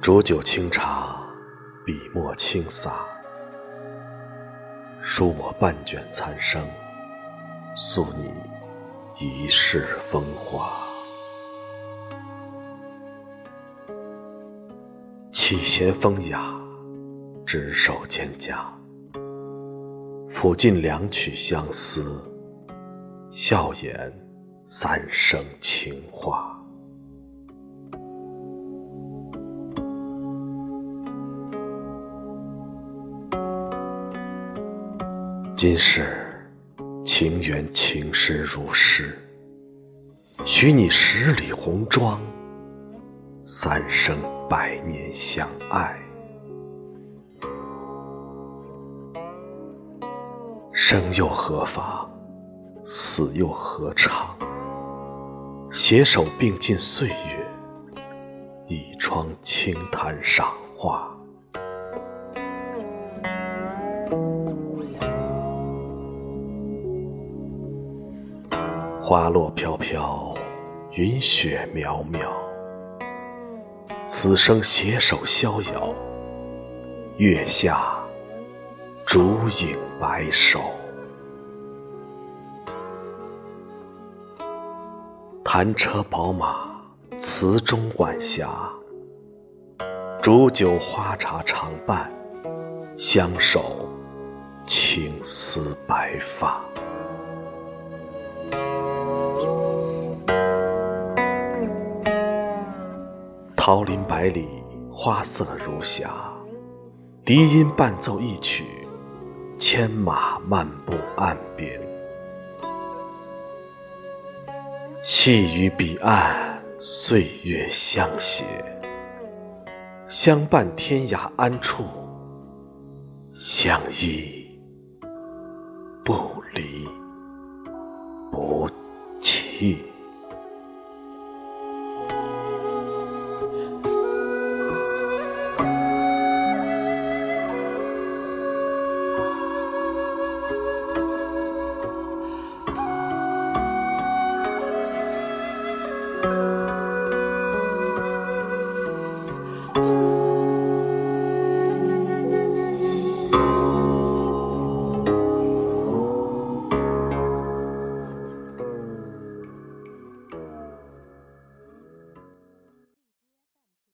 煮酒清茶，笔墨轻洒，书我半卷残生，诉你一世风华。气弦风雅，执手蒹葭，抚尽两曲相思，笑言三生情话。今世情缘情深如诗，许你十里红妆，三生百年相爱。生又何妨，死又何尝？携手并进岁月，倚窗清谈赏花。花落飘飘，云雪渺渺。此生携手逍遥，月下烛影白首。弹车宝马，词中晚霞。煮酒花茶常伴，相守青丝白发。桃林百里，花色如霞。笛音伴奏一曲，牵马漫步岸边。细雨彼岸，岁月相携，相伴天涯安处，相依不离不弃。